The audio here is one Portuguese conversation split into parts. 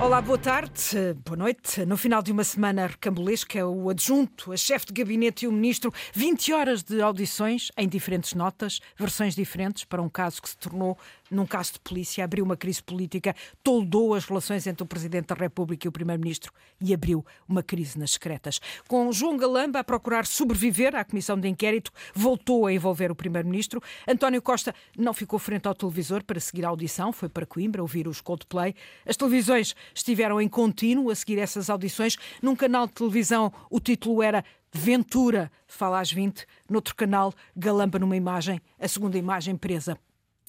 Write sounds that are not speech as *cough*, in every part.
Olá, boa tarde, boa noite. No final de uma semana recambulesca, o adjunto, a chefe de gabinete e o ministro, 20 horas de audições em diferentes notas, versões diferentes, para um caso que se tornou num caso de polícia, abriu uma crise política, toldou as relações entre o Presidente da República e o Primeiro-Ministro e abriu uma crise nas secretas. Com João Galamba a procurar sobreviver à comissão de inquérito, voltou a envolver o Primeiro-Ministro. António Costa não ficou frente ao televisor para seguir a audição, foi para Coimbra ouvir os Coldplay. As televisões estiveram em contínuo a seguir essas audições. Num canal de televisão, o título era Ventura fala às 20. Noutro canal, Galamba numa imagem, a segunda imagem presa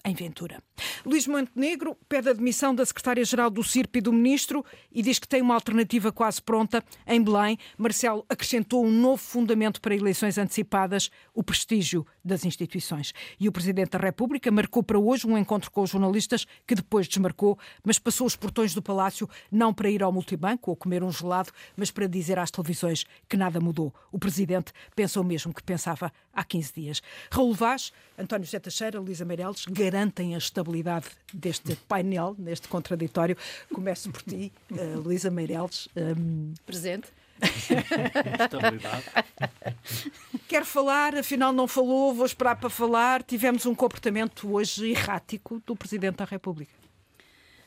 em Ventura. Luís Montenegro pede a demissão da secretária-geral do CIRP e do ministro e diz que tem uma alternativa quase pronta. Em Belém, Marcelo acrescentou um novo fundamento para eleições antecipadas, o prestígio das instituições. E o Presidente da República marcou para hoje um encontro com os jornalistas, que depois desmarcou, mas passou os portões do Palácio não para ir ao multibanco ou comer um gelado, mas para dizer às televisões que nada mudou. O Presidente pensou mesmo que pensava há 15 dias. Raul Vaz, António José Teixeira, Luísa Meireles garantem a estabilidade deste painel, neste contraditório. Começo por ti, uh, Luísa Meireles. Um... Presente. *laughs* Estabilidade. Quer falar, afinal não falou, vou esperar para falar. Tivemos um comportamento hoje errático do Presidente da República.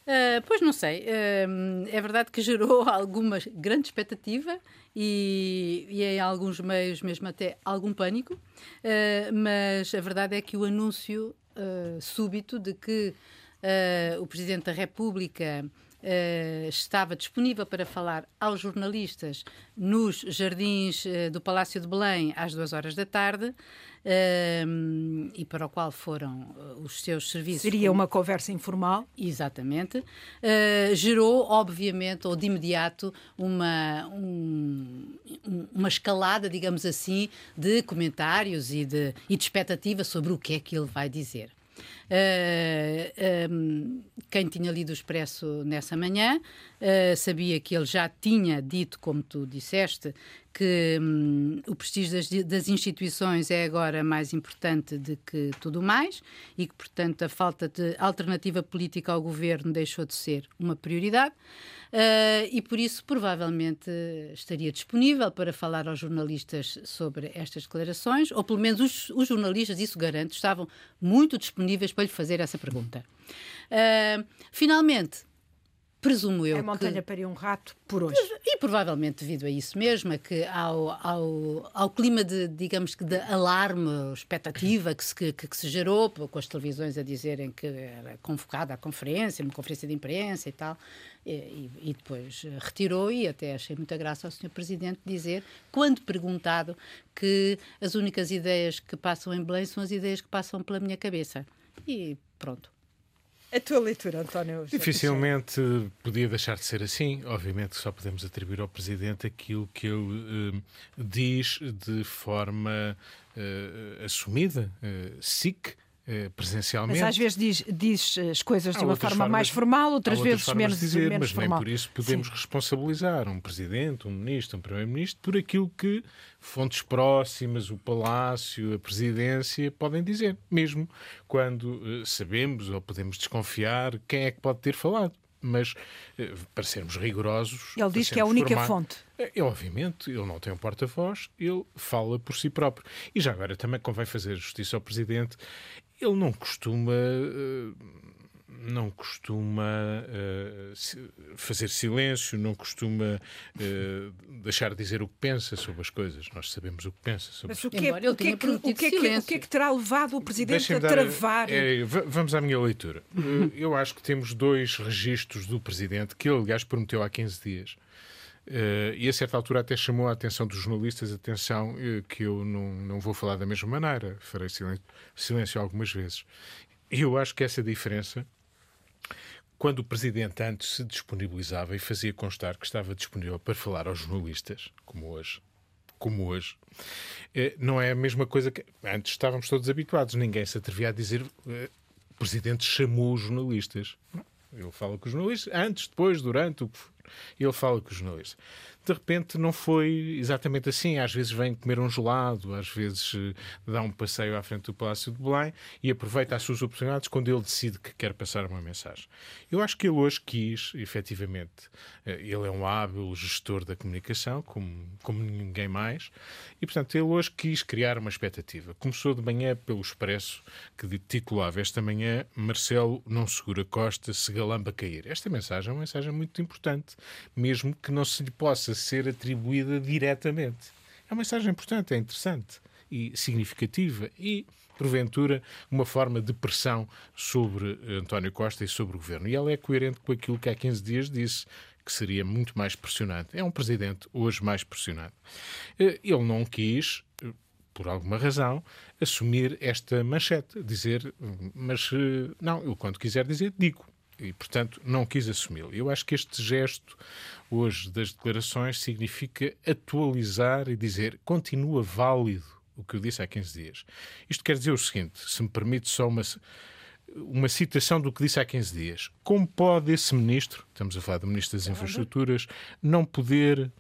Uh, pois não sei. Uh, é verdade que gerou *laughs* alguma grande expectativa e, e em alguns meios mesmo até algum pânico, uh, mas a verdade é que o anúncio súbito de que o Presidente da República Uh, estava disponível para falar aos jornalistas nos jardins uh, do Palácio de Belém às duas horas da tarde uh, e para o qual foram os seus serviços. Seria uma conversa informal? Exatamente. gerou, obviamente, ou de imediato, uma, um, uma escalada, digamos assim, de comentários e de, e de expectativa sobre o que é que ele vai dizer. Uh, eh, um, ehm, quem tinha lido o Expresso nessa manhã uh, sabia que ele já tinha dito, como tu disseste, que um, o prestígio das, das, instituições é agora mais importante do que tudo mais e que, portanto, a falta de alternativa política ao governo deixou de ser uma prioridade. Uh, e por isso provavelmente estaria disponível para falar aos jornalistas sobre estas declarações, ou pelo menos os, os jornalistas, isso garanto, estavam muito disponíveis para lhe fazer essa pergunta. Uh, finalmente, presumo eu. A montanha que... pariu um rato por hoje. E provavelmente devido a isso mesmo, a que ao, ao, ao clima de, digamos que, de alarme, expectativa que se, que, que, se gerou, com as televisões a dizerem que era convocada a conferência, uma conferência de imprensa e tal, e, e depois retirou e até achei muita graça ao Sr. Presidente dizer, quando perguntado, que as únicas ideias que passam em Belém são as ideias que passam pela minha cabeça. E pronto. A tua leitura, António? Dificilmente podia deixar de ser assim. Obviamente só podemos atribuir ao Presidente aquilo que ele uh, diz de forma uh, assumida, uh, SIC, presencialmente. Mas às vezes diz, diz as coisas de uma forma formas, mais formal, outras vezes menos, dizer, menos mas formal. nem por isso podemos Sim. responsabilizar um presidente, um ministro, um primeiro-ministro por aquilo que fontes próximas, o palácio, a presidência podem dizer, mesmo quando uh, sabemos ou podemos desconfiar quem é que pode ter falado mas eh, para sermos rigorosos. Ele diz que é a única fonte. É, obviamente, ele não tem um porta-voz, ele fala por si próprio. E já agora também convém fazer justiça ao Presidente. Ele não costuma. Uh, não costuma uh, fazer silêncio, não costuma uh, deixar de dizer o que pensa sobre as coisas. Nós sabemos o que pensa sobre Mas o que, é, o, que é que, o, que é que, o que é que terá levado o Presidente a travar? É, é, vamos à minha leitura. *laughs* Eu acho que temos dois registros do Presidente, que ele, aliás, prometeu há 15 dias. Uh, e a certa altura até chamou a atenção dos jornalistas, atenção uh, que eu não, não vou falar da mesma maneira, farei silêncio, silêncio algumas vezes. E eu acho que essa diferença, quando o Presidente antes se disponibilizava e fazia constar que estava disponível para falar aos jornalistas, como hoje, como hoje, uh, não é a mesma coisa que antes estávamos todos habituados, ninguém se atrevia a dizer o Presidente chamou os jornalistas. Ele fala com os jornalistas antes, depois, durante, o que ele fala com os jornalistas. De repente não foi exatamente assim. Às vezes vem comer um gelado, às vezes uh, dá um passeio à frente do Palácio de Belém e aproveita as suas oportunidades quando ele decide que quer passar uma mensagem. Eu acho que ele hoje quis, efetivamente, uh, ele é um hábil gestor da comunicação, como, como ninguém mais, e portanto ele hoje quis criar uma expectativa. Começou de manhã pelo Expresso, que titulava esta manhã Marcelo não segura Costa, se galamba cair. Esta mensagem é uma mensagem muito importante, mesmo que não se lhe possa ser atribuída diretamente. É uma mensagem importante, é interessante e significativa e, porventura, uma forma de pressão sobre António Costa e sobre o governo. E ela é coerente com aquilo que há 15 dias disse que seria muito mais pressionante. É um presidente hoje mais pressionado. Eh, ele não quis, eh, por alguma razão, assumir esta manchete, dizer, mas eh, não, eu quando quiser dizer, digo. E, portanto, não quis assumi-lo. Eu acho que este gesto hoje das declarações significa atualizar e dizer continua válido o que eu disse há 15 dias. Isto quer dizer o seguinte, se me permite só uma uma citação do que disse há 15 dias. Como pode esse ministro, estamos a falar do ministro das Infraestruturas, não poder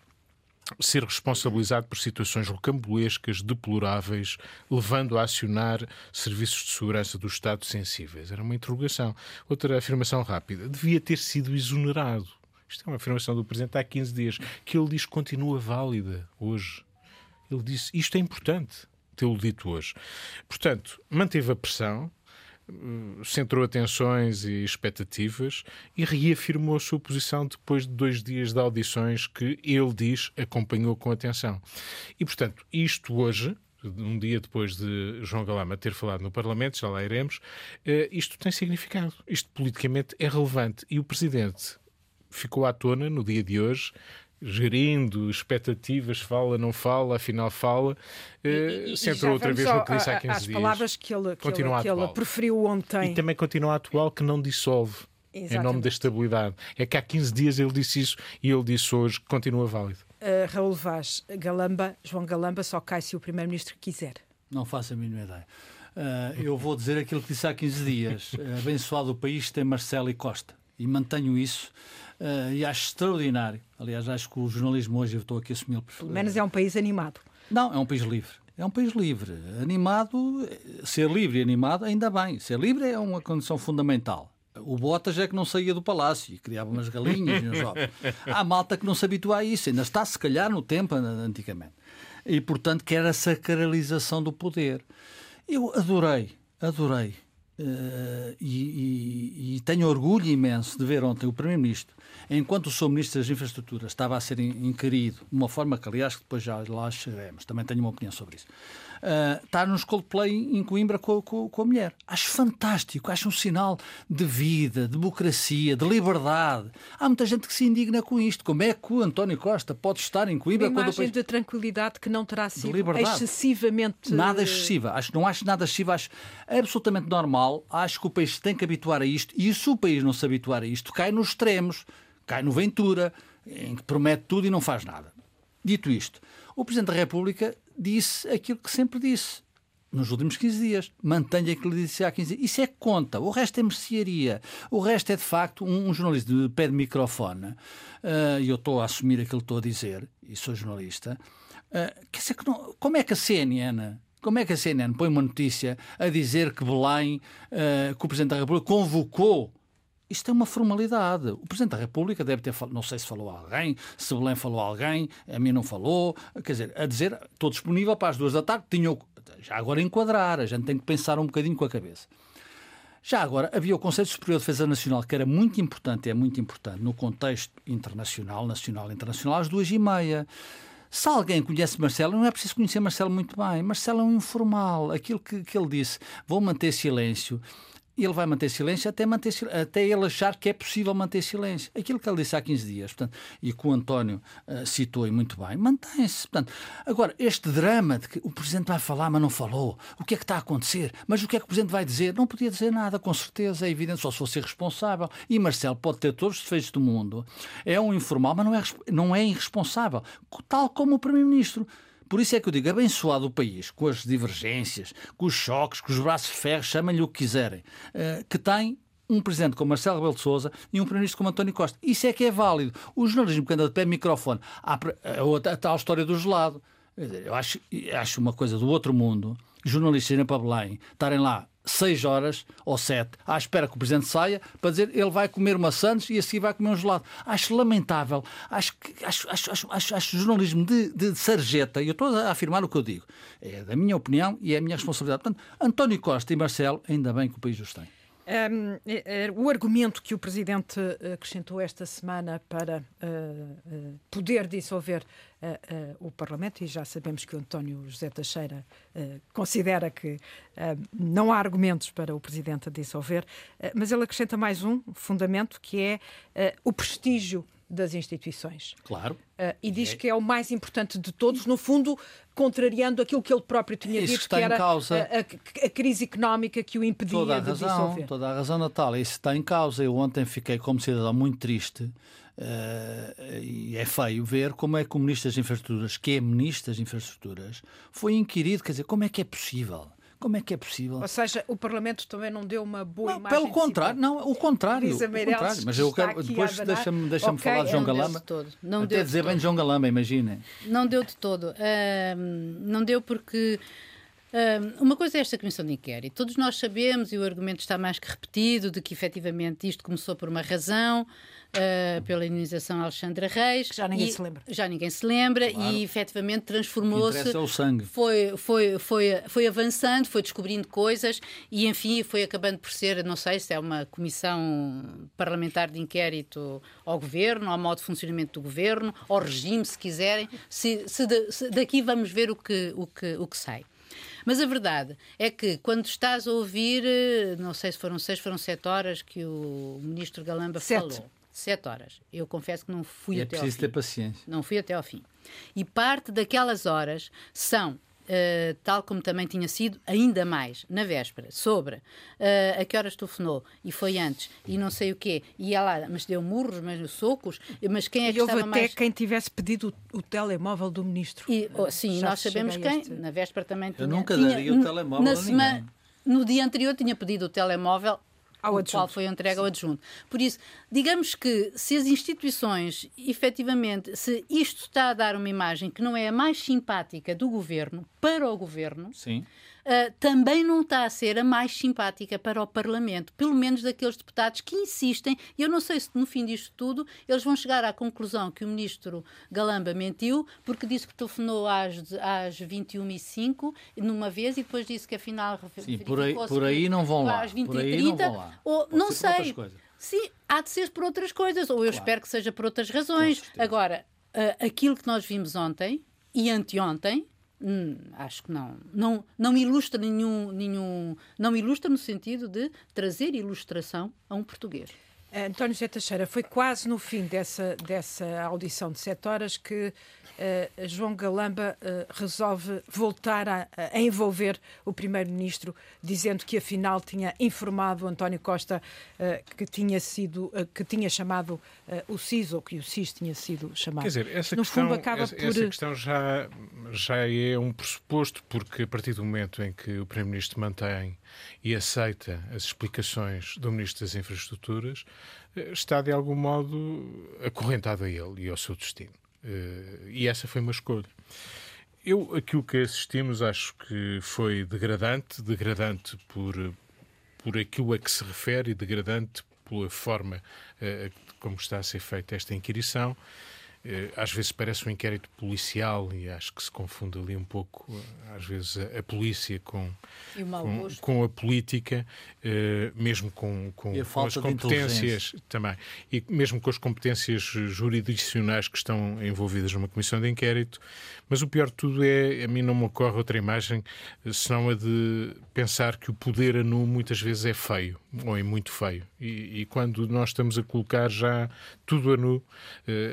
ser responsabilizado por situações rocambolescas, deploráveis, levando a acionar serviços de segurança do Estado sensíveis? Era uma interrogação. Outra afirmação rápida. Devia ter sido exonerado. Isto é uma afirmação do Presidente há 15 dias, que ele diz que continua válida hoje. Ele disse, isto é importante, tê-lo dito hoje. Portanto, manteve a pressão, centrou atenções e expectativas e reafirmou a sua posição depois de dois dias de audições que ele diz acompanhou com atenção. E, portanto, isto hoje, um dia depois de João Galama ter falado no Parlamento, já lá iremos, eh, isto tem significado. Isto politicamente é relevante. E o Presidente ficou à tona no dia de hoje gerindo expectativas, fala, não fala, afinal fala, uh, centrou outra vez no que disse há 15 as dias. palavras que ele, que ele, que ele preferiu ontem. E também continua atual, que não dissolve. Exatamente. Em nome da estabilidade. É que há 15 dias ele disse isso e ele disse hoje que continua válido. Uh, Raul Vaz, Galamba, João Galamba só cai se o Primeiro-Ministro quiser. Não faço a mínima ideia. Uh, eu vou dizer aquilo que disse há 15 dias. *laughs* Abençoado o país tem Marcelo e Costa. E mantenho isso uh, e acho extraordinário. Aliás, acho que o jornalismo hoje, eu estou aqui a assumir. Pelo menos é um país animado. Não, é um país livre. É um país livre. Animado, ser livre e animado, ainda bem. Ser livre é uma condição fundamental. O Botas é que não saía do palácio e criava umas galinhas e uns ovos. Há malta que não se habitua a isso, ainda está, se calhar, no tempo antigamente. E, portanto, quer a sacralização do poder. Eu adorei, adorei Uh, e, e, e, tenho orgulho imenso de ver ontem o Primeiro-Ministro, enquanto o seu Ministro das Infraestruturas estava a ser inquirido, de uma forma que, aliás, depois já lá chegaremos, também tenho uma opinião sobre isso, uh, estar nos Coldplay em Coimbra com, com, com, a mulher. Acho fantástico, acho um sinal de vida, de democracia, de liberdade. Há muita gente que se indigna com isto. Como é que o António Costa pode estar em Coimbra uma quando o país... de tranquilidade que não terá sido excessivamente... Nada excessiva. Acho, não acho nada excessivo, acho absolutamente normal. Acho que o país tem que habituar a isto e se o país não se habituar a isto, cai nos extremos. Cai no Ventura, em que promete tudo e não faz nada. Dito isto, o Presidente da República disse aquilo que sempre disse nos últimos 15 dias. Mantenha aquilo que disse há 15 dias. Isso é conta. O resto é mercearia. O resto é, de facto, um, um jornalista de pé de microfone, uh, e eu estou a assumir aquilo que estou a dizer, e sou jornalista, uh, quer dizer que não, como é que a CNN como é que a CNN põe uma notícia a dizer que Belém, uh, que o Presidente da República convocou isto é uma formalidade. O Presidente da República deve ter falado, não sei se falou a alguém, se Belém falou a alguém, a mim não falou. Quer dizer, a dizer, estou disponível para as duas da tarde, tinha, já agora enquadrar, a gente tem que pensar um bocadinho com a cabeça. Já agora, havia o Conselho Superior de Defesa Nacional, que era muito importante, é muito importante, no contexto internacional, nacional e internacional, às duas e meia. Se alguém conhece Marcelo, não é preciso conhecer Marcelo muito bem. Marcelo é um informal. Aquilo que, que ele disse, vou manter silêncio ele vai manter silêncio até, manter, até ele achar que é possível manter silêncio. Aquilo que ele disse há 15 dias, portanto, e que o António uh, citou e muito bem, mantém-se. Agora, este drama de que o Presidente vai falar, mas não falou, o que é que está a acontecer? Mas o que é que o Presidente vai dizer? Não podia dizer nada, com certeza, é evidente, só se fosse responsável. E Marcelo pode ter todos os defeitos do mundo, é um informal, mas não é, não é irresponsável, tal como o Primeiro-Ministro. Por isso é que eu digo, abençoado o país, com as divergências, com os choques, com os braços de ferro, chamem-lhe o que quiserem, eh, que tem um presidente como Marcelo Rebelo de Sousa e um primeiro-ministro como António Costa. Isso é que é válido. O jornalismo que anda de pé microfone, há a, tal história do gelado. Eu acho, acho uma coisa do outro mundo. Jornalistas irem para Belém, estarem lá seis horas ou sete à espera que o Presidente saia para dizer ele vai comer uma Santos e assim vai comer um gelado. Acho lamentável. Acho, acho, acho, acho, acho, acho jornalismo de, de sarjeta, e eu estou a afirmar o que eu digo. É da minha opinião e é a minha responsabilidade. Portanto, António Costa e Marcelo, ainda bem que o país os tem. Um, é, é, o argumento que o Presidente acrescentou esta semana para uh, uh, poder dissolver uh, o Parlamento, e já sabemos que o António José Teixeira considera que não há argumentos para o Presidente dissolver, mas ele acrescenta mais um fundamento que é o prestígio das instituições. Claro. Uh, e diz é. que é o mais importante de todos, no fundo, contrariando aquilo que ele próprio tinha Isso dito, que era causa... a, a, a, crise económica que o impedia toda a de razão, dissolver. Toda a razão, Natal. Isso está em causa. Eu ontem fiquei, como cidadão, muito triste. Uh, e é feio ver como é que o Ministro das Infraestruturas, que é Ministro das Infraestruturas, foi inquirido. Quer dizer, como é que é possível? Como é que é possível? Ou seja, o Parlamento também não deu uma boa não, imagem. Pelo contrário, não, o contrário. O contrário. Mas eu quero, depois deixa-me deixa okay, falar de João Galamba. De não Até dizer de bem de João Galamba, imaginem. Não deu de todo. Uh, não deu porque. Uh, uma coisa é esta comissão de inquérito. Todos nós sabemos, e o argumento está mais que repetido, de que efetivamente isto começou por uma razão uh, pela indenização Alexandra Reis. Que já ninguém e, se lembra. Já ninguém se lembra claro. e efetivamente transformou-se. O sangue. Foi, foi, foi, foi avançando, foi descobrindo coisas e, enfim, foi acabando por ser, não sei se é uma comissão parlamentar de inquérito ao governo, ao modo de funcionamento do governo, ao regime, se quiserem. Se, se, de, se daqui vamos ver o que, o que, o que sai. Mas a verdade é que quando estás a ouvir, eh, não sei se foram seis, foram sete horas que o ministro Galamba sete. falou sete horas. Eu confesso que não fui é até ao fim. É preciso ter paciência. Não fui até ao fim. E parte daquelas horas são Uh, tal como também tinha sido, ainda mais na véspera, sobre uh, a que horas telefonou e foi antes e não sei o quê, e ela, mas deu murros, mas socos, mas quem é que e houve estava até mais... quem tivesse pedido o, o telemóvel do ministro. E, oh, sim, Já nós sabemos quem, este... na véspera também tinha. Eu nunca daria tinha, o telemóvel na a semana, No dia anterior tinha pedido o telemóvel ao o qual foi entregue ao adjunto. Por isso, digamos que se as instituições, efetivamente, se isto está a dar uma imagem que não é a mais simpática do governo para o governo, Sim uh, também não está a ser a mais simpática para o Parlamento, pelo menos daqueles deputados que insistem. E eu não sei se no fim disto tudo eles vão chegar à conclusão que o ministro Galamba mentiu, porque disse que telefonou às, às 21h05 numa vez e depois disse que afinal. Sim, por aí, por aí não vão lá. Às 20 por aí 30, não vão lá. Ou, Pode não sei. Sim, há de ser por outras coisas, ou eu claro. espero que seja por outras razões. Agora, uh, aquilo que nós vimos ontem e anteontem Hum, acho que não. Não, não ilustra nenhum, nenhum. Não ilustra no sentido de trazer ilustração a um português. António José Teixeira, foi quase no fim dessa, dessa audição de sete horas que uh, João Galamba uh, resolve voltar a, a envolver o Primeiro-Ministro, dizendo que afinal tinha informado António Costa uh, que tinha sido que tinha chamado o CIS ou que o CIS tinha sido chamado. Quer dizer, essa, no questão, fundo, acaba essa, por... essa questão já, já é um pressuposto, porque a partir do momento em que o Primeiro-Ministro mantém e aceita as explicações do Ministro das Infraestruturas, está de algum modo acorrentado a ele e ao seu destino. Eh, e essa foi uma escolha. Eu, aquilo que assistimos, acho que foi degradante, degradante por, por aquilo a que se refere e degradante pela forma uh, como está a ser feita esta inquirição. Eh, às vezes parece um inquérito policial e acho que se confunde ali um pouco, eh, às vezes, a, a polícia com, com, com, a política, eh, mesmo com, com, com as competências também, e mesmo com as competências jurisdicionais que estão envolvidas numa comissão de inquérito. Mas o pior de tudo é, a mim não me ocorre outra imagem senão a de pensar que o poder a nu muitas vezes é feio, ou é muito feio. E, e quando nós estamos a colocar já tudo a nu,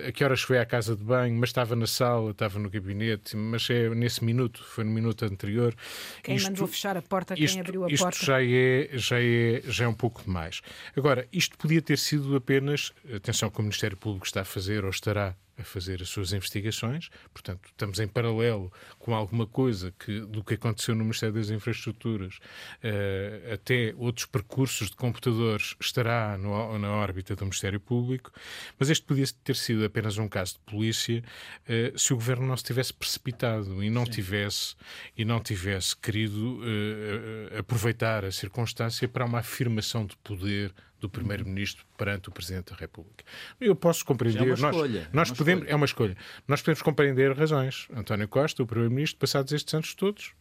a que horas foi à casa de banho, mas estava na sala, estava no gabinete, mas é nesse minuto, foi no minuto anterior. Quem isto, mandou fechar a porta, quem isto, abriu a isto porta. Isto já é, já, é, já é um pouco demais. Agora, isto podia ter sido apenas, atenção que o Ministério Público está a fazer ou estará a fazer as suas investigações. Portanto, estamos em paralelo com alguma coisa que, do que aconteceu no Ministério das Infraestruturas, uh, até outros percursos de computadores estará no, na órbita do Ministério Público, mas este podia ter sido apenas um caso de polícia uh, se o governo não se tivesse precipitado e não Sim. tivesse e não tivesse querido uh, aproveitar a circunstância para uma afirmação de poder do Primeiro-Ministro perante o Presidente da República. Eu posso compreender. É uma escolha. Nós, nós é uma podemos, escolha. é uma escolha. Nós podemos compreender razões. António Costa, o Primeiro-Ministro, passados estes anos todos,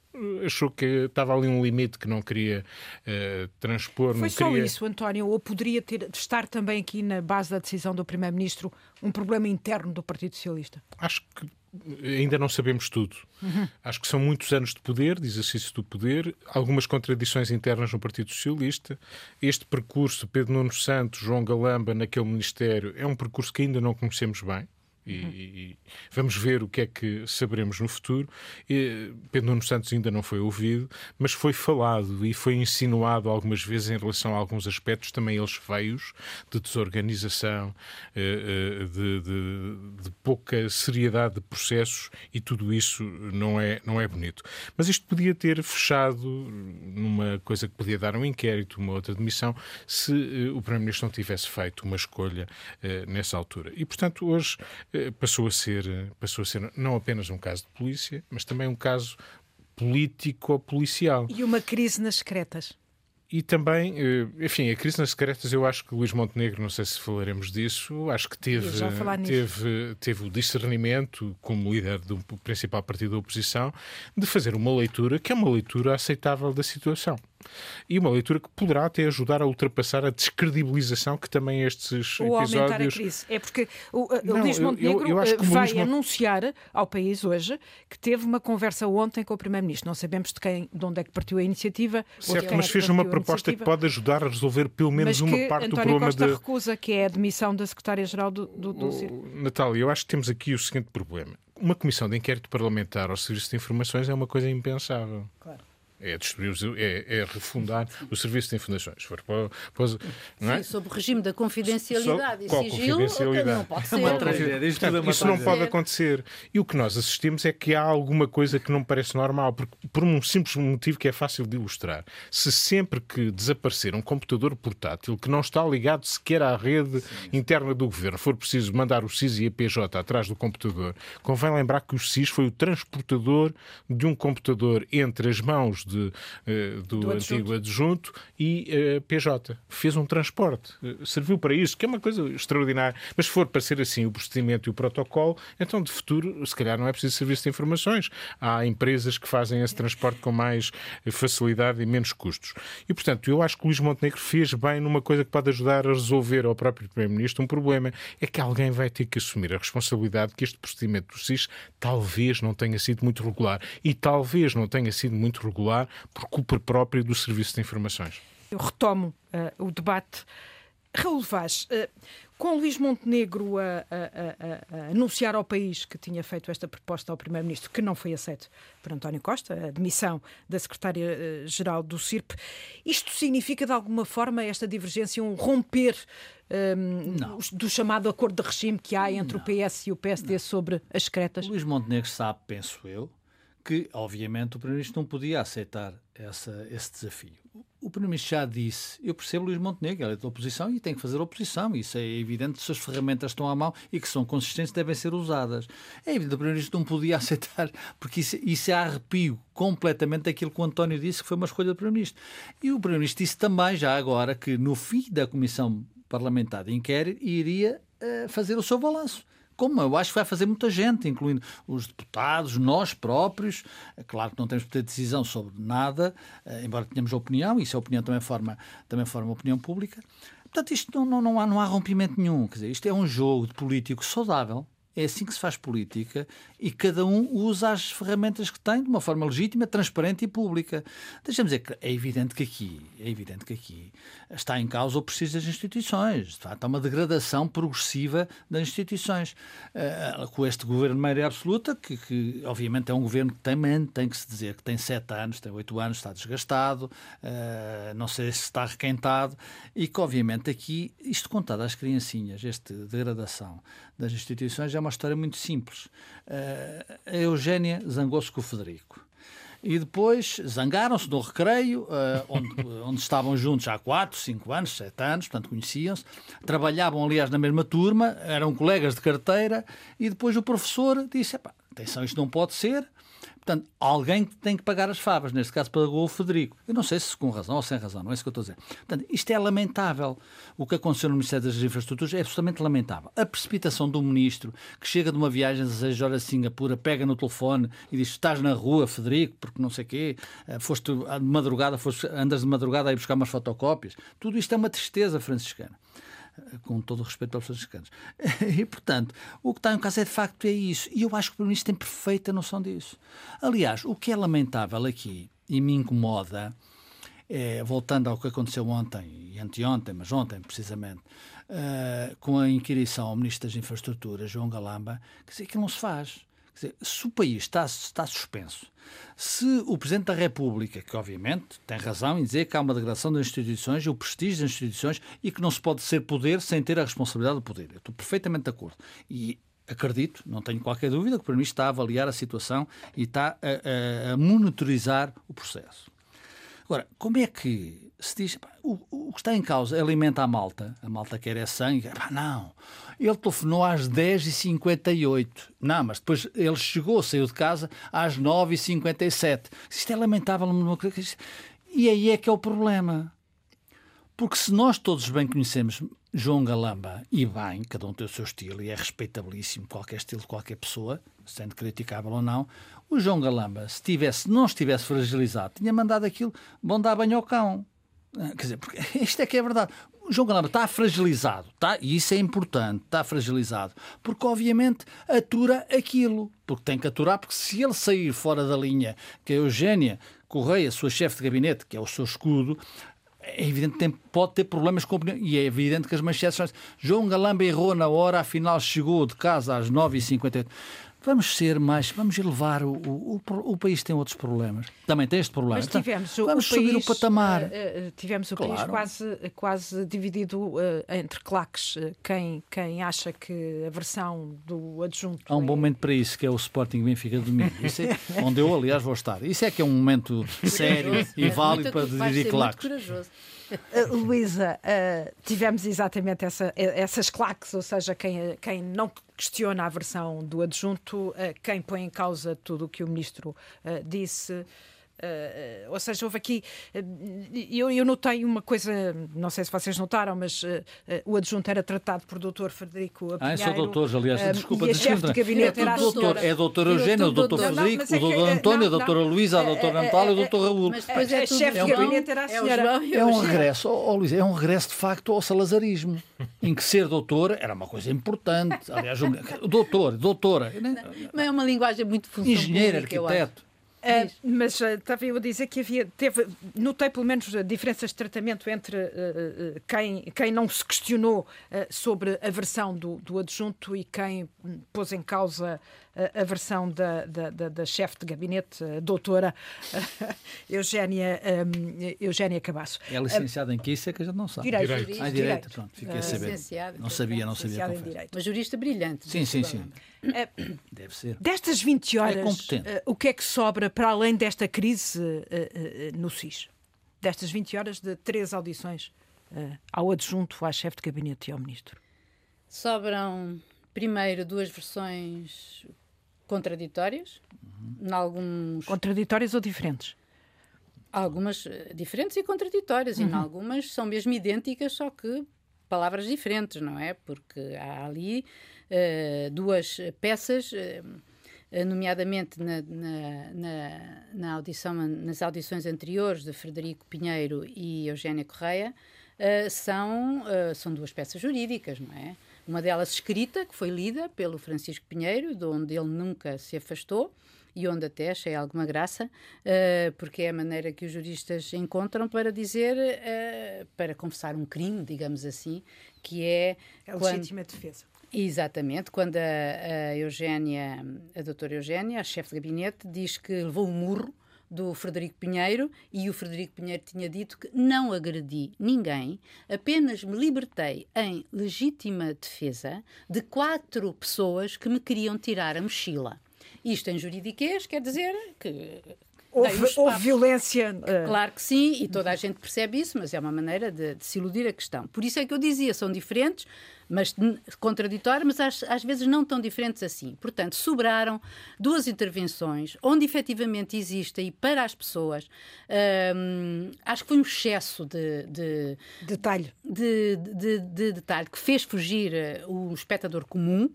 achou que estava ali um limite que não queria uh, transpor. Foi não só queria... isso, António, ou poderia ter, estar também aqui na base da decisão do Primeiro-Ministro um problema interno do Partido Socialista? Acho que ainda não sabemos tudo. Uhum. Acho que são muitos anos de poder, de exercício do poder, algumas contradições internas no Partido Socialista. Este percurso, Pedro Nuno Santos, João Galamba, naquele Ministério, é um percurso que ainda não conhecemos bem. E, uhum. e, vamos ver o que é que saberemos no futuro. E, Pedro Nuno Santos ainda não foi ouvido, mas foi falado e foi insinuado algumas vezes em relação a alguns aspectos, também eles feios, de desorganização, eh, eh, de, de, de pouca seriedade de processos e tudo isso não é, não é bonito. Mas isto podia ter fechado numa coisa que podia dar um inquérito, uma outra demissão, se eh, o Primeiro-Ministro não tivesse feito uma escolha nessa altura. E, portanto, hoje passou a ser, passou a ser não apenas um caso de polícia, mas também um caso político-policial. E uma crise nas secretas. E também, eh, enfim, a crise nas secretas, eu acho que Luís Montenegro, não sei se falaremos disso, acho que teve, teve, teve o discernimento, como líder do principal partido da oposição, de fazer uma leitura que é uma leitura aceitável da situação e uma leitura que poderá até ajudar a ultrapassar a descredibilização que também estes Ou episódios... aumentar a crise. É porque o, Não, Luís Montenegro eu, eu, eu vai Luís anunciar ao país hoje que teve uma conversa ontem com o Primeiro-Ministro. Não sabemos de, quem, de onde é que partiu a iniciativa. Certo, mas é fez uma proposta que pode ajudar a resolver pelo menos uma parte António do problema Costa de... recusa, que é a demissão da Secretária-Geral do, do, do Natália, eu acho que temos aqui o seguinte problema. Uma comissão de inquérito parlamentar ao Serviço de Informações é uma coisa impensável. Claro é destruir, é, é refundar o serviço de informações. For, pôs, não é? Sim, sob o regime da confidencialidade e sigilo, confidencialidade? não pode ser. É uma tragédia. Isto Portanto, é isso não pode acontecer. E o que nós assistimos é que há alguma coisa que não parece normal, porque, por um simples motivo que é fácil de ilustrar. Se sempre que desaparecer um computador portátil que não está ligado sequer à rede sim, sim. interna do governo, for preciso mandar o SIS e a PJ atrás do computador, convém lembrar que o SIS foi o transportador de um computador entre as mãos de, uh, do, do, antigo adjunto e uh, eh, PJ. Fez um transporte. Uh, serviu para isso, que é uma coisa extraordinária. Mas se for para ser assim o procedimento e o protocolo, então de futuro, se calhar, não é preciso serviço de informações. Há empresas que fazem esse transporte com mais facilidade e menos custos. E, portanto, eu acho que o Luís Montenegro fez bem numa coisa que pode ajudar a resolver ao próprio Primeiro-Ministro um problema. É que alguém vai ter que assumir a responsabilidade que este procedimento do SIS talvez não tenha sido muito regular. E talvez não tenha sido muito regular por culpa própria do Serviço de Informações. Eu retomo uh, o debate. Raul Vaz, uh, com Luís Montenegro a, a, a, a, anunciar ao país que tinha feito esta proposta ao Primeiro-Ministro, que não foi aceito por António Costa, a demissão da Secretária-Geral do CIRP, isto significa de alguma forma esta divergência, um romper um, do chamado acordo de regime que há entre não. o PS e o PSD não. sobre as secretas? Luís Montenegro sabe, penso eu, que, obviamente, o Primeiro-Ministro não podia aceitar essa, esse desafio. O Primeiro-Ministro já disse, eu percebo Luís Montenegro, ele é da oposição e tem que fazer oposição, isso é evidente, se as ferramentas estão à mão e que são consistentes devem ser usadas. É evidente o Primeiro-Ministro não podia *laughs* aceitar, porque isso, isso é arrepio completamente daquilo que o António disse, que foi uma escolha do Primeiro-Ministro. E o Primeiro-Ministro disse também, já agora, que no fim da Comissão Parlamentar de Inquérito iria uh, fazer o seu balanço como eu acho que vai fazer muita gente, incluindo os deputados, nós próprios. É claro que não temos poder de decisão sobre nada, eh, embora tenhamos opinião, e se a opinião também forma, também forma opinião pública. Portanto, isto não, não, não, há, não há rompimento nenhum. Quer dizer, isto é um jogo de político saudável, é assim que se faz política e cada um usa as ferramentas que tem de uma forma legítima, transparente e pública. Deixa-me dizer que é evidente que aqui, é evidente que aqui está em causa o prestígio das instituições. De facto, há uma degradação progressiva das instituições. Uh, com este governo de maioria absoluta, que, que, obviamente é um governo que tem, tem que se dizer que tem sete anos, tem oito anos, está desgastado, uh, não sei se está requentado, e que obviamente aqui, isto contado às criancinhas, esta degradação das instituições é uma uma história muito simples. Uh, a Eugénia zangou-se com o Federico. E depois zangaram-se no recreio, uh, onde, *laughs* onde, estavam juntos há 4, 5 anos, 7 anos, portanto conheciam-se. Trabalhavam, aliás, na mesma turma, eram colegas de carteira. E depois o professor disse: atenção, isto não pode ser. Portanto, alguém tem que pagar as favas, neste caso pagou o Federico. Eu não sei se com razão ou sem razão, não é isso que eu estou a dizer. Portanto, isto é lamentável. O que aconteceu no Ministério das Infraestruturas é absolutamente lamentável. A precipitação do ministro, que chega de uma viagem de 6 horas a Singapura, pega no telefone e diz: Estás na rua, Federico, porque não sei o quê, eh, foste de madrugada, foste, andas de madrugada a ir buscar umas fotocópias. Tudo isto é uma tristeza franciscana com todo o respeito pelos franciscanos. *laughs* E, portanto, o que está em caso é de facto é isso. E eu acho que o Primeiro-Ministro tem perfeita noção disso. Aliás, o que é lamentável aqui e me incomoda, é, voltando ao que aconteceu ontem e anteontem, mas ontem precisamente, uh, com a inquirição ao Ministro das Infraestruturas, João Galamba, dizer, que não se faz. Dizer, se o país está, está suspenso, se o Presidente da República, que obviamente tem razão em dizer que há uma degradação das instituições e o prestígio das instituições e que não se pode ser poder sem ter a responsabilidade do poder. Eu estou perfeitamente de acordo. E acredito, não tenho qualquer dúvida, que o Primeiro-Ministro está a avaliar a situação e está a, a, a monitorizar o processo. Agora, como é que se diz pá, o, o, que está em causa alimenta a malta, a malta quer é sangue, pá, não. Ele telefonou às 10h58. Não, mas depois ele chegou, saiu de casa às 9h57. Isto é lamentável. E aí é que é o problema. Porque se nós todos bem conhecemos João Galamba, e bem, cada um tem o seu estilo e é respeitabilíssimo qualquer estilo de qualquer pessoa, sendo criticável ou não, o João Galamba, se tivesse, não estivesse fragilizado, tinha mandado aquilo, bom dar banho ao cão. Ah, quer dizer, porque *laughs* isto é que é verdade. O João Galamba está fragilizado, tá? e isso é importante, está fragilizado, porque obviamente atura aquilo, porque tem que aturar, porque se ele sair fora da linha, que a Eugénia Correia, sua chefe de gabinete, que é o seu escudo, é evidente que tem, pode ter problemas com e é evidente que as manchetes João Galamba errou na hora, afinal chegou de casa às 9h58 vamos ser mais, vamos elevar o, o, o, país tem outros problemas. Também tem este problema. Mas então, tivemos então, vamos o subir país, o patamar. Uh, uh, tivemos o claro. país quase, quase dividido uh, entre claques. Quem, quem acha que a versão do adjunto. Há um é... bom momento para isso, que é o Sporting Benfica de domingo. Isso é, *laughs* onde eu, aliás, vou estar. Isso é que é um momento sério e válido para dirigir claques. Uh, Luísa, uh, tivemos exatamente essa, essas claques, ou seja, quem, quem não questiona a versão do adjunto, uh, quem põe em causa tudo o que o ministro disse. Uh, ou seja, houve aqui. Uh, eu, eu notei uma coisa, não sei se vocês notaram, mas uh, o adjunto era tratado por doutor Frederico Pinheiro. Ah, são doutores, aliás, desculpa, e a chefe de gabinete era a doutor, É doutor Eugênio, o doutor Frederico, o doutor António, a doutora Luísa, a doutora Natália e o doutor Raul. Mas depois é, chefe de gabinete era a senhora. É um regresso, oh, Luísa, é um regresso de facto ao salazarismo, *laughs* em que ser doutor era uma coisa importante. Aliás, doutor, doutora. Mas é uma linguagem muito funcional. Engenheiro, arquiteto. Uh, mas uh, estava eu a dizer que havia, teve, notei pelo menos diferenças de tratamento entre uh, quem, quem não se questionou sobre a versão do, do adjunto e quem pôs em causa a versão da, da, da, da chefe de gabinete, a doutora *laughs* Eugénia, um, Eugénia Cabasso. É licenciada em que isso é que a gente não sabe. Direito. direito. Ah, direito, direito. pronto, fiquei a saber. Não sabia, não sabia. Em direito. Uma jurista brilhante. Sim, sim, sim. Deve ser. Destas 20 horas, é o que é que sobra para além desta crise no SIS? Destas 20 horas de três audições ao adjunto, à chefe de gabinete e ao ministro? Sobram, primeiro, duas versões contraditórias, uhum. alguns... Contraditórias ou diferentes? Algumas eh, diferentes e contraditórias, uhum. e em algumas são mesmo idênticas, só que palavras diferentes, não é? Porque há ali uh, duas peças, uh, nomeadamente na, na, na, na, audição, nas audições anteriores de Frederico Pinheiro e Eugénia Correia, uh, são, são duas peças jurídicas, não é? Uma delas escrita, que foi lida pelo Francisco Pinheiro, de onde ele nunca se afastou e onde até achei alguma graça, uh, porque é a maneira que os juristas encontram para dizer, uh, para confessar um crime, digamos assim, que é. É a legítima quando... defesa. Exatamente, quando a, a Eugénia, a doutora Eugénia, a chefe de gabinete, diz que levou um murro do Frederico Pinheiro e o Frederico Pinheiro tinha dito que não agredi ninguém, apenas me libertei em legítima defesa de quatro pessoas que me queriam tirar a mochila. Isto em juridiquês quer dizer que Houve, houve, violência. Uh... Claro que sim, e toda a gente percebe isso, mas é uma maneira de, de, se iludir a questão. Por isso é que eu dizia, são diferentes, mas contraditórias, mas às, às, vezes não tão diferentes assim. Portanto, sobraram duas intervenções onde efetivamente existe, e para as pessoas, hum, acho que foi um excesso de, de detalhe. De, de, de, detalhe que fez fugir o espectador comum.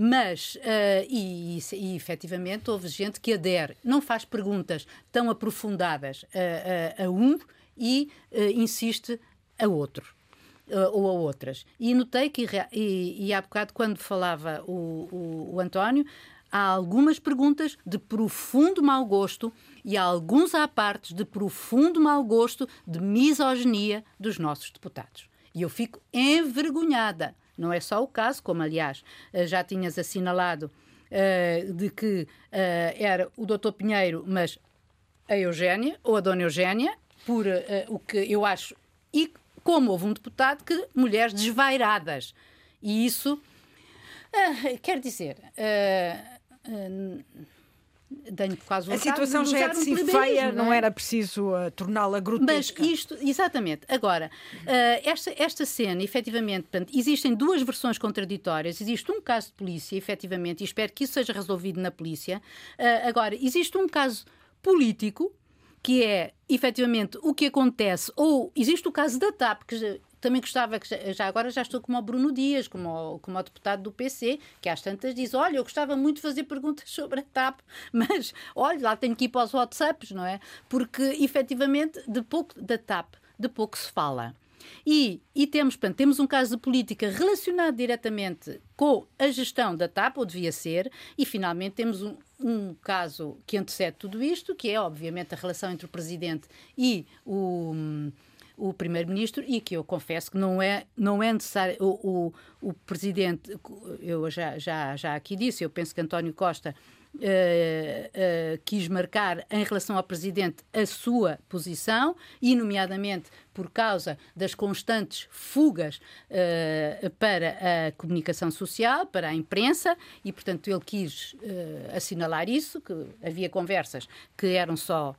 Mas, uh, e, e, e efetivamente, houve gente que adere, não faz perguntas tão aprofundadas a, a, a um e uh, insiste a outro. Uh, ou a outras. E notei que, e, e há bocado, quando falava o, o, o António, há algumas perguntas de profundo mau gosto e há alguns à partes de profundo mau gosto de misoginia dos nossos deputados. E eu fico envergonhada. Não é só o caso, como aliás eh, já tinhas assinalado, uh, de que era o doutor Pinheiro, mas a Eugénia, ou a dona Eugénia, por o que eu acho. Como houve um deputado que mulheres desvairadas. E isso quer dizer quase um A situação já é de si feia, não, é? não era preciso uh, torná-la grotesca. Mas isto, exatamente. Agora, uh, esta, esta cena, efetivamente, portanto, existem duas versões contraditórias. Existe um caso de polícia, efetivamente, e espero que isso seja resolvido na polícia. Uh, agora, existe um caso político, que é efetivamente o que acontece, ou existe o caso da TAP, que também gostava que já, agora já estou como o Bruno Dias, como o, como o deputado do PC, que às tantas diz: Olha, eu gostava muito de fazer perguntas *laughs* sobre a TAP, mas olha, lá tenho que ir para os WhatsApps, não é? Porque efetivamente de pouco da TAP, de pouco se fala. E, e temos, portanto, temos um caso de política relacionado diretamente com a gestão da TAP, ou devia ser, e finalmente temos um, um caso que antecede tudo isto, que é, obviamente, a relação entre o Presidente e o o primeiro-ministro e que eu confesso que não é, não é necessário. O, o, o presidente, eu já, já, já aqui disse, eu penso que António Costa Uh, uh, quis marcar em relação ao Presidente a sua posição, e, nomeadamente, por causa das constantes fugas uh, para a comunicação social, para a imprensa, e, portanto, ele quis assinalar isso, que havia conversas que eram só,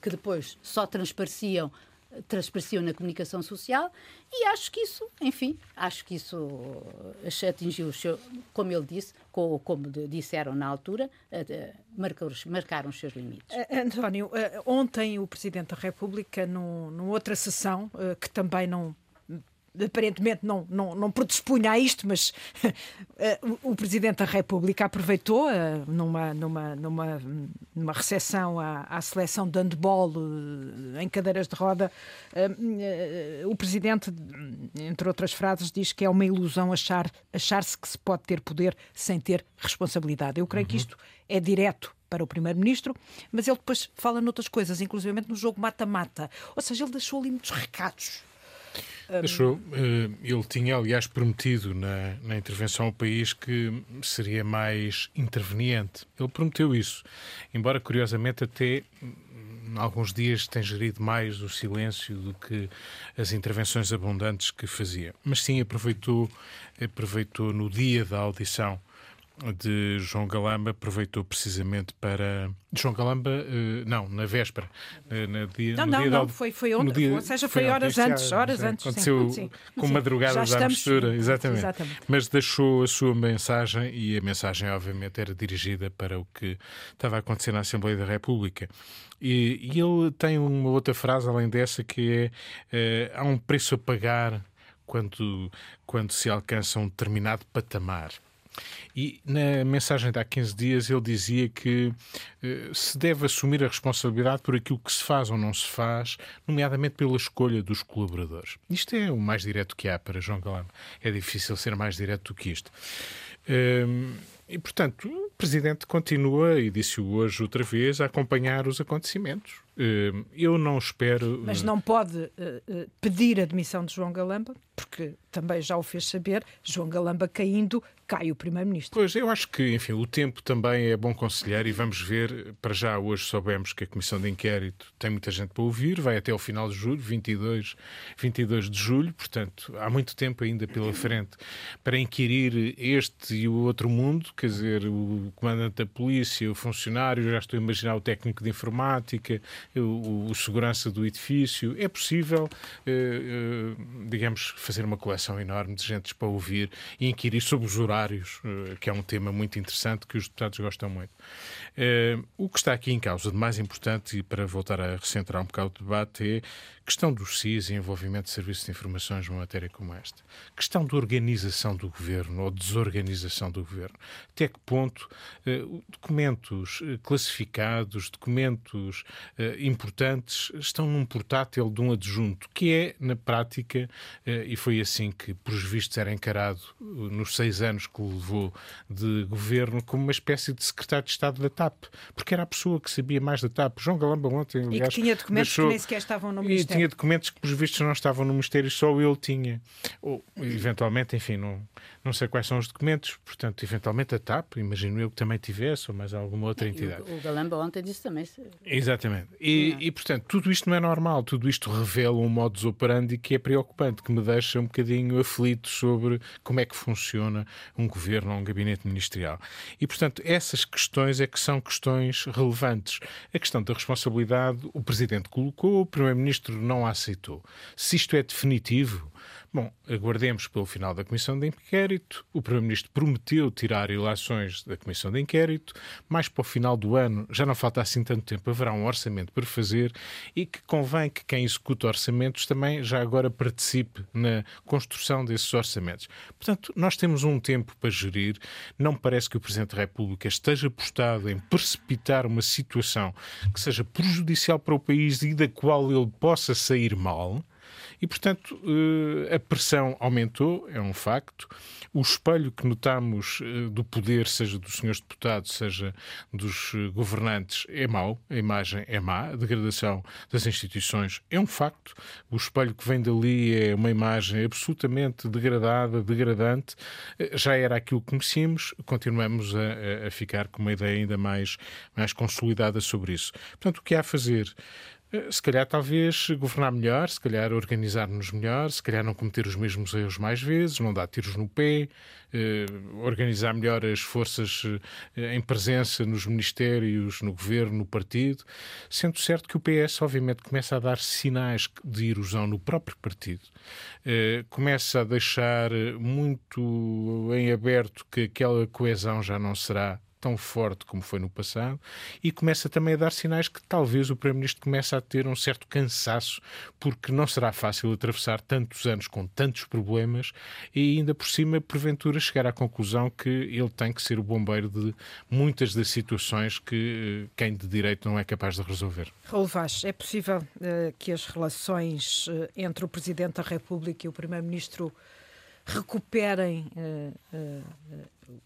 que depois só transpareciam transpareciam na comunicação social e acho que isso, enfim, acho que isso atingiu o seu, como ele disse, como, como disseram na altura, marcaram, marcaram os seus limites. António, eh, ontem o Presidente da República, num, numa outra sessão, eh, que também não aparentemente não, não, não predispunha a isto, mas uh, *laughs* o, o, Presidente da República aproveitou uh, numa, numa, numa, numa recepção à, à seleção de handball uh, em cadeiras de roda. o Presidente, entre outras frases, diz que é uma ilusão achar, achar-se que se pode ter poder sem ter responsabilidade. Eu creio uhum. que isto é direto para o Primeiro-Ministro, mas ele depois fala noutras coisas, inclusive no jogo mata-mata. Ou seja, ele deixou ali muitos recados Deixou, eh, ele tinha, aliás, prometido na, na intervenção ao país que seria mais interveniente. Ele prometeu isso, embora curiosamente até hum, alguns dias tem gerido mais o silêncio do que as intervenções abundantes que fazia. Mas sim, aproveitou, aproveitou no dia da audição de João Galamba aproveitou precisamente para. João Galamba, uh, não, na véspera. Uh, na dia, não, não, dia não, foi, foi ontem, dia, ou seja, foi, foi horas antes. Horas antes aconteceu sim, com sim, madrugada da mistura, exatamente. exatamente. Mas deixou a sua mensagem e a mensagem, obviamente, era dirigida para o que estava a acontecer na Assembleia da República. E, e ele tem uma outra frase além dessa que é: uh, há um preço a pagar quando, quando se alcança um determinado patamar. E na mensagem de há 15 dias ele dizia que eh, se deve assumir a responsabilidade por aquilo que se faz ou não se faz, nomeadamente pela escolha dos colaboradores. Isto é o mais direto que há para João Galamba. É difícil ser mais direto do que isto. Hum, e, portanto, o Presidente continua, e disse-o hoje outra vez, a acompanhar os acontecimentos. Hum, eu não espero. Mas não pode uh, pedir a demissão de João Galamba, porque também já o fez saber, João Galamba caindo, cai o Primeiro-Ministro. Pois, eu acho que, enfim, o tempo também é bom conselheiro e vamos ver, para já hoje soubemos que a Comissão de Inquérito tem muita gente para ouvir, vai até ao final de julho, 22, 22 de julho, portanto, há muito tempo ainda pela frente para inquirir este e o outro mundo, quer dizer, o comandante da polícia, o funcionário, já estou a imaginar o técnico de informática, o, o segurança do edifício. É possível, eh, eh, digamos, fazer uma coleção enorme de gente para ouvir e inquirir sobre os horários, eh, que é um tema muito interessante que os deputados gostam muito. O que está aqui em causa de mais importante, e para voltar a recentrar um bocado o debate, é questão dos CIS e envolvimento de serviços de informações numa matéria como esta. Questão de organização do governo ou desorganização do governo. Até que ponto eh, documentos eh, classificados, documentos eh, importantes estão num portátil de um adjunto, que é, na prática, e foi assim que, por vistos, era encarado nos seis anos que levou de governo, como uma espécie de secretário de Estado da TAP, porque era a pessoa que sabia mais da TAP. João Galamba ontem, aliás, e que tinha documentos deixou... que nem sequer estavam no Ministério tinha documentos que, por vistos, não estavam no Ministério, só ele tinha. Ou, eventualmente, enfim, não, não sei quais são os documentos, portanto, eventualmente a TAP, imagino eu que também tivesse, ou mais alguma outra entidade. O, o Galamba ontem disse também. Exatamente. E, e, portanto, tudo isto não é normal, tudo isto revela um modus operandi que é preocupante, que me deixa um bocadinho aflito sobre como é que funciona um governo ou um gabinete ministerial. E, portanto, essas questões é que são questões relevantes. A questão da responsabilidade, o Presidente colocou, o Primeiro-Ministro não a aceitou. Se isto é definitivo, Bom, aguardemos pelo final da Comissão de Inquérito. O Primeiro-Ministro prometeu tirar ilações da Comissão de Inquérito, mas para o final do ano, já não falta assim tanto tempo, haverá um orçamento para fazer e que convém que quem executa orçamentos também já agora participe na construção desses orçamentos. Portanto, nós temos um tempo para gerir. Não parece que o Presidente da República esteja apostado em precipitar uma situação que seja prejudicial para o país e da qual ele possa sair mal. E, portanto, eh, a pressão aumentou, é um facto. O espelho que notamos eh, do poder, seja dos senhores deputados, seja dos eh, governantes, é mau, a imagem é má, a degradação das instituições é um facto. O espelho que vem dali é uma imagem absolutamente degradada, degradante. Já era aquilo que conhecíamos, continuamos a, a ficar com uma ideia ainda mais, mais consolidada sobre isso. Portanto, o que há a fazer? Eh, se calhar, talvez governar melhor, se calhar organizar-nos melhor, se calhar não cometer os mesmos erros mais vezes, não dar tiros no pé, eh, organizar melhor as forças eh, em presença nos ministérios, no governo, no partido, sendo certo que o PS, obviamente, começa a dar sinais de erosão no próprio partido, eh, começa a deixar muito em aberto que aquela coesão já não será tão forte como foi no passado e começa também a dar sinais que talvez o Primeiro-Ministro comece a ter um certo cansaço, porque não será fácil atravessar tantos anos com tantos problemas e ainda por cima, porventura, chegar à conclusão que ele tem que ser o bombeiro de muitas das situações que eh, quem de direito não é capaz de resolver. Raul Vaz, é possível uh, que as relações uh, entre o Presidente da República e o Primeiro-Ministro recuperem uh,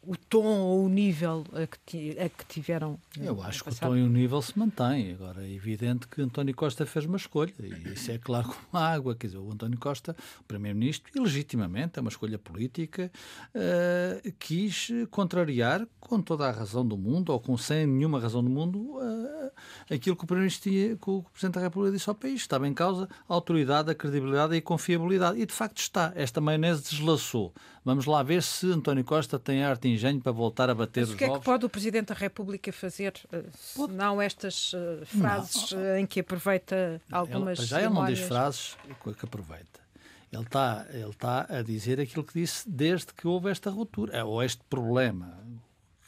o tom ou o nível a que, a que tiveram. Eu acho que o tom e o nível se mantém. Agora é evidente que António Costa fez uma escolha, e isso é claro como a água. Quer dizer, o António Costa, o Primeiro-Ministro, e legitimamente, é uma escolha política, uh, quis contrariar, com toda a razão do mundo, ou com sem nenhuma razão do mundo, uh, aquilo que o Primeiro-Ministro que o Presidente da República disse ao país. Estava em causa a autoridade, a credibilidade e a confiabilidade. E de facto está. Esta maionese deslaçou. Vamos lá ver se António Costa tem arte e engenho para voltar a bater Mas os o que ovos. é que pode o Presidente da República fazer, eh, se não estas uh, frases não. Eh, em que aproveita algumas ele, Já ele não diz frases que aproveita. Ele está, ele está a dizer aquilo que disse desde que houve esta ruptura, ou este problema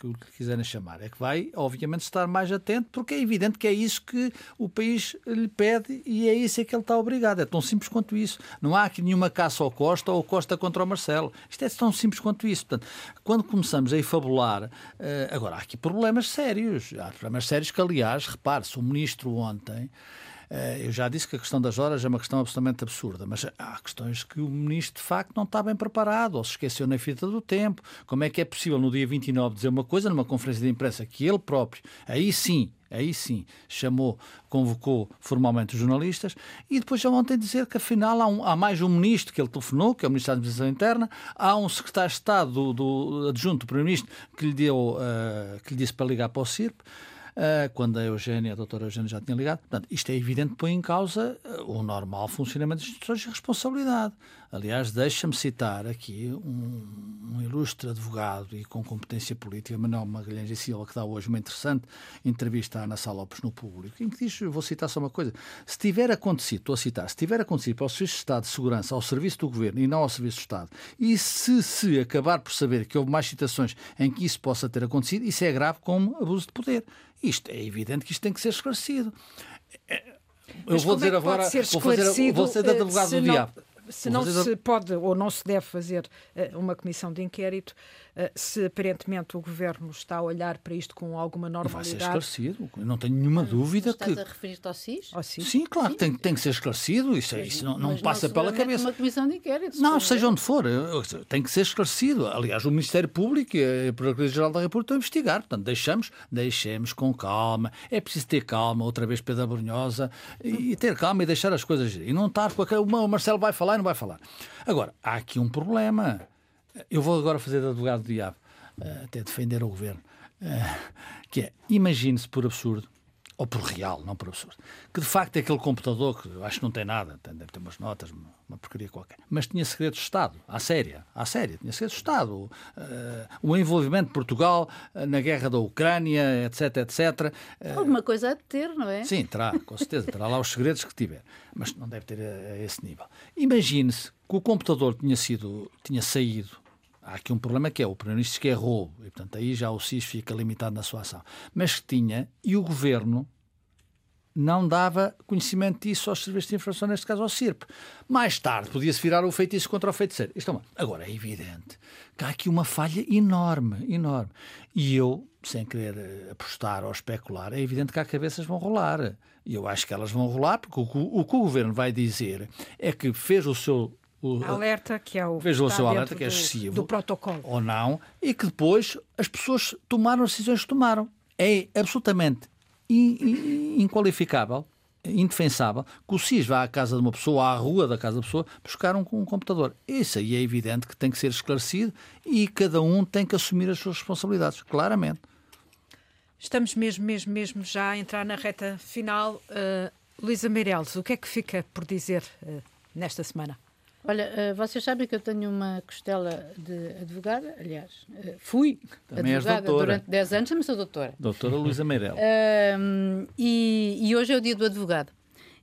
que que quiserem chamar, é que vai, obviamente, estar mais atento, porque é evidente que é isso que o país lhe pede e é isso é que ele está obrigado. É tão simples quanto isso. Não há aqui nenhuma caça ao Costa ou Costa contra o Marcelo. Isto é tão simples quanto isso. Portanto, quando começamos a fabular, eh, agora há aqui problemas sérios. Há problemas sérios que, aliás, repare-se, o ministro ontem eu já disse que a questão das horas é uma questão absolutamente absurda, mas há questões que o ministro, de facto, não está bem preparado ou se esqueceu na fita do tempo. Como é que é possível no dia 29 dizer uma coisa numa conferência de imprensa que ele próprio, aí sim, aí sim, chamou, convocou formalmente os jornalistas e depois já ontem dizer que afinal há, um, há, mais um ministro que ele telefonou, que é o Ministro da Administração Interna, há um secretário de Estado do, do adjunto do Primeiro-Ministro que lhe deu, uh, que lhe disse para ligar para o CIRP. Uh, quando a Eugénia, a doutora Eugénia já tinha ligado. Portanto, isto é evidente que põe em causa uh, o normal funcionamento das instituições e responsabilidade. Aliás, deixa-me citar aqui um, um, ilustre advogado e com competência política, Manuel Magalhães e Silva, que dá hoje uma interessante entrevista à Ana Sá Lopes no público, em que diz, vou citar só uma coisa, se tiver acontecido, estou a citar, se tiver acontecido para o Serviço de Estado de Segurança, ao Serviço do Governo e não ao Serviço de Estado, e se se acabar por saber que houve mais situações em que isso possa ter acontecido, isso é grave como abuso de poder. Isto é evidente que isto tem que ser esclarecido. Eu vou dizer é agora, vou fazer, vou ser advogado do diabo se não se pode ou não se deve fazer uh, uma comissão de inquérito, uh, se aparentemente o governo está a olhar para isto com alguma normalidade. Vai ser esclarecido, não tenho nenhuma dúvida estás que. a referir-te ao SIS? ao SIS? Sim, claro, Sim. Tem, tem que ser esclarecido, isso, é, isso não, não passa não pela cabeça. uma comissão de inquérito. Não, seja onde for, tem que ser esclarecido. Aliás, o Ministério Público e a Procuradoria-Geral da República estão a investigar, portanto, deixamos, deixemos com calma. É preciso ter calma, outra vez Pedro Brunhosa, e ter calma e deixar as coisas. E não estar com a. O Marcelo vai falar e não vai falar. Agora, há aqui um problema. Eu vou agora fazer de advogado do diabo, eh, até defender o governo, eh, que é, imagine-se por absurdo, ou por real, não por absurdo, que de facto é aquele computador que acho que não tem nada, deve ter umas notas, uma porcaria qualquer, mas tinha segredos de Estado, à séria, à séria, tinha segredos de Estado. Uh, o envolvimento de Portugal na guerra da Ucrânia, etc, etc. Uh, Alguma coisa a de ter, não é? Sim, terá, com certeza, terá lá os segredos que tiver, mas não deve ter a, a esse nível. Imagine-se que o computador tinha sido, tinha saído. Há aqui um problema que é o Primeiro-Ministro que é roubo, e portanto aí já o SIS fica limitado na sua ação. Mas que tinha, e o Governo não dava conhecimento disso aos serviços de informação, neste caso ao CIRP. Mais tarde podia-se virar o feitiço contra o feiticeiro. Isto é Agora é evidente que há aqui uma falha enorme, enorme. E eu, sem querer eh, apostar ou especular, é evidente que há cabeças vão rolar. E eu acho que elas vão rolar, porque o, que o governo vai dizer é que fez o seu o alerta que é o o seu alerta que é excessivo do protocolo ou não e que depois as pessoas tomaram as decisões que tomaram é absolutamente inqualificável indefensável que o SIS vá à casa de uma pessoa, à rua da casa da pessoa, buscar um, um, computador. Isso aí é evidente que tem que ser esclarecido e cada um tem que assumir as suas responsabilidades, claramente. Estamos mesmo, mesmo, mesmo já a entrar na reta final. Uh, Luísa Meireles, o que é que fica por dizer uh, nesta semana? Olha, uh, vocês sabem que eu tenho uma costela de advogada, aliás, uh, fui Também advogada durante 10 anos, também sou doutora. Doutora Luísa Meirelles. E, e, hoje é o dia do advogado.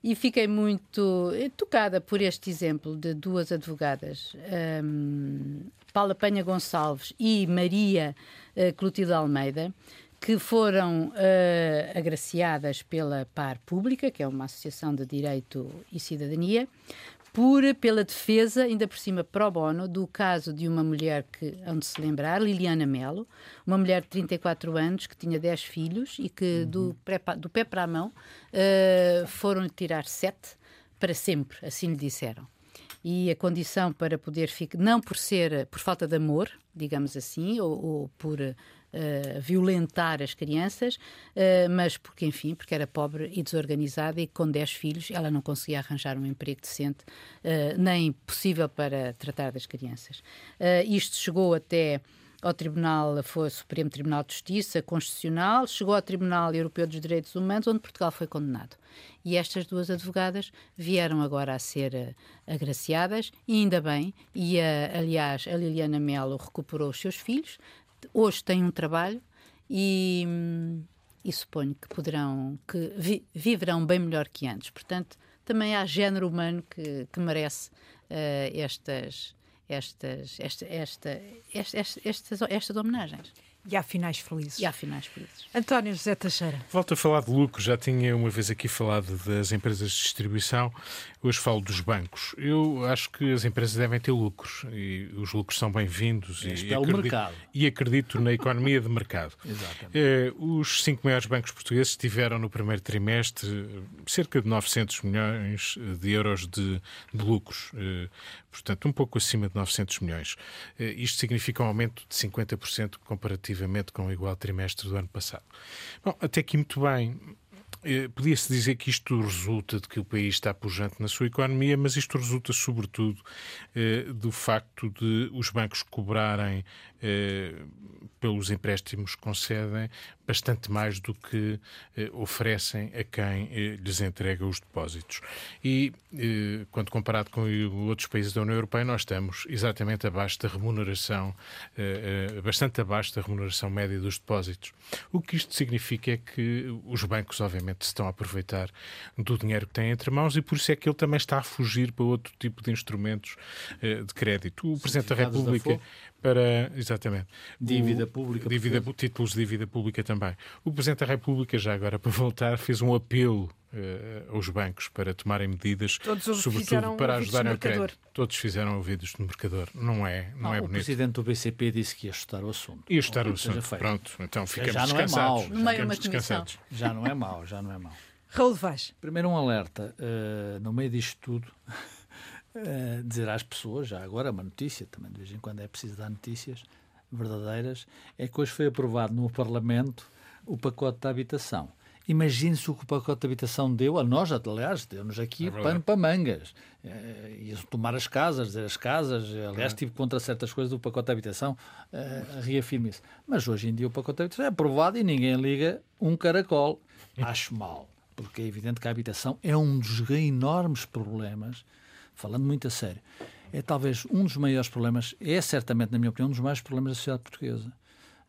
E fiquei muito tocada por este exemplo de duas advogadas, um, Paula Penha Gonçalves e Maria uh, Clotilde Almeida, que foram uh, agraciadas pela PAR Pública, que é uma associação de direito e cidadania, por, pela defesa, ainda por cima pro bono, do caso de uma mulher que, onde se lembrar, Liliana Melo, uma mulher de 34 anos que tinha 10 filhos e que uhum. do, pré, do pé para a mão uh, foram-lhe tirar sete para sempre, assim lhe disseram. E a condição para poder ficar, não por ser por falta de amor, digamos assim, ou, ou por uh, violentar as crianças, uh, mas porque, enfim, porque era pobre e desorganizada e com 10 filhos ela não conseguia arranjar um emprego decente, uh, nem possível para tratar das crianças. isto chegou até ao Tribunal, foi Supremo Tribunal de Justiça Constitucional, chegou ao Tribunal Europeu dos Direitos Humanos, onde Portugal foi condenado. E estas duas advogadas vieram agora a ser agraciadas, e ainda bem, e uh, aliás a Liliana Melo recuperou os seus filhos, hoje têm um trabalho e, e suponho que poderão, que vi, viverão bem melhor que antes. Portanto, também há género humano que, que merece uh, estas, estas, esta, esta, estas, estas, estas homenagens. E há finais felizes. E há finais felizes. António José Teixeira. Volto a falar de lucro. Já tinha uma vez aqui falado das empresas de distribuição. Hoje falo dos bancos. Eu acho que as empresas devem ter lucros e os lucros são bem-vindos. Este e, é o mercado. e acredito na economia de mercado. Exatamente. Eh, os cinco maiores bancos portugueses tiveram no primeiro trimestre eh, cerca de 900 milhões de euros de, de lucros. Eh, portanto, um pouco acima de 900 milhões. Eh, isto significa um aumento de 50% comparativamente com o igual trimestre do ano passado. Bom, até aqui muito bem. Eh, Podia-se dizer que isto resulta de que o país está pujante na sua economia, mas isto resulta sobretudo eh, do facto de os bancos cobrarem eh, pelos empréstimos que concedem bastante mais do que eh, oferecem a quem eh, lhes entrega os depósitos. E, eh, quando comparado com outros países da União Europeia, nós estamos exatamente abaixo da remuneração, eh, eh, bastante abaixo da remuneração média dos depósitos. O que isto significa é que os bancos, obviamente, se estão a aproveitar do dinheiro que têm entre mãos e por isso é que ele também está a fugir para outro tipo de instrumentos eh, de crédito. O Presidente da da República Folha? Para exatamente Dívida O- pública dívida, títulos de dívida pública também. O Presidente da República já agora para voltar fez um apelo eh, aos bancos para tomarem medidas, Todos o sobretudo fizeram para ajudarem no ao crédito. Todos fizeram ouvidos no mercador. Não é, não Ah, é o bonito. presidente do BCP disse que ia estudar o assunto. E estar o assunto. Pronto, então ficamos já não é descansados. mau. Meio de Ficamos descansados. Já não é mau, já não é mau. Raul Vaz. Primeiro um alerta, eh, no meio disto tudo, eh, dizer às pessoas, já agora uma notícia, também de vez em quando é preciso dar notícias verdadeiras, é que hoje foi aprovado no Parlamento o pacote da habitação. Imagine-se o que o pacote de habitação deu a nós, aliás, deu-nos aqui É pano para mangas. Eh, Ia tomar as casas, dizer as casas, aliás, estive contra certas coisas do pacote de habitação, eh, reafirmo isso. Mas hoje em dia o pacote de habitação é aprovado e ninguém liga um caracol. *laughs* Acho mal, porque é evidente que a habitação é um dos enormes problemas, falando muito a sério, é talvez um dos maiores problemas, é certamente, na minha opinião, um dos maiores problemas da sociedade portuguesa.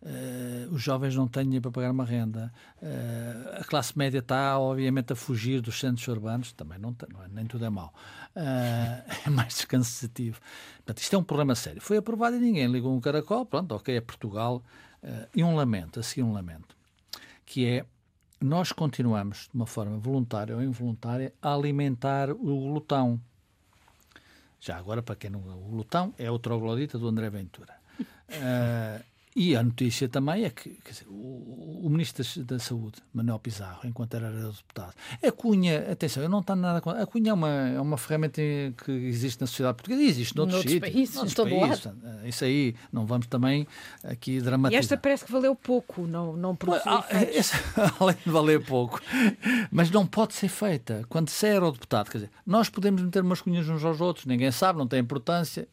Eh, os jovens não têm dinheiro para pagar uma renda. Eh, a classe média está, obviamente, a fugir dos centros urbanos. Também não, tem, não é, nem tudo é mau. Eh, *laughs* é mais descansativo. Portanto, isto é um problema sério. Foi aprovado e ninguém ligou um caracol. Pronto, ok, é Portugal. E um lamento, a seguir um lamento, que é nós continuamos, de uma forma voluntária ou involuntária, a alimentar o glutão. Já agora, para quem não. O glutão é o troglodita do André Ventura. Eh, *laughs* e a notícia também é que dizer, o, o Ministro da Saúde, Manuel Pizarro, enquanto era deputado, a Cunha, atenção, eu não tenho nada contra. A Cunha é uma, é uma ferramenta que existe na sociedade portuguesa e existe noutros, Noutros sítios, países, noutros países. lado. Portanto, Isso aí, não vamos também aqui E dramatizar. esta parece que valeu pouco, não, não produziu Ah, efeitos. esse- *laughs* além de valer pouco, mas não pode ser feita. Quando se é eurodeputado, quer dizer, nós podemos meter umas cunhas uns aos outros, ninguém sabe, não tem importância.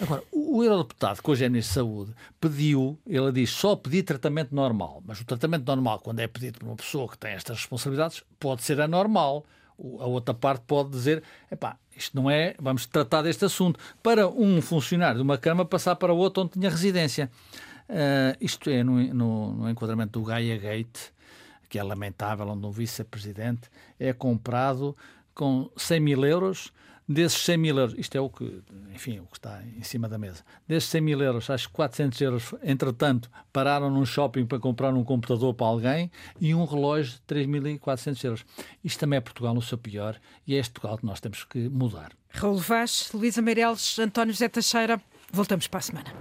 Agora, o eurodeputado, que hoje é Ministro da Saúde, pediu, ele diz só pedir tratamento normal, mas o tratamento normal, quando é pedido por uma pessoa que tem estas responsabilidades, pode ser anormal. A outra parte pode dizer, epá, isto não é, vamos tratar deste assunto. Para um funcionário de uma Câmara passar para outro onde tinha residência. Ah, isto é no, no- no enquadramento do Gaia Gate, que é lamentável, onde um vice-presidente é comprado com 100 mil euros. Desses 100 mil euros, isto é o que, enfim, o que está em cima da mesa. Desses 100 mil euros, acho que 400 euros, entretanto, pararam num shopping para comprar um computador para alguém e um relógio de 3.400 euros. Isto também é Portugal no seu pior e é este Portugal que nós temos que mudar. Raul Vaz, Luísa Meireles, António José Teixeira. Voltamos para a semana.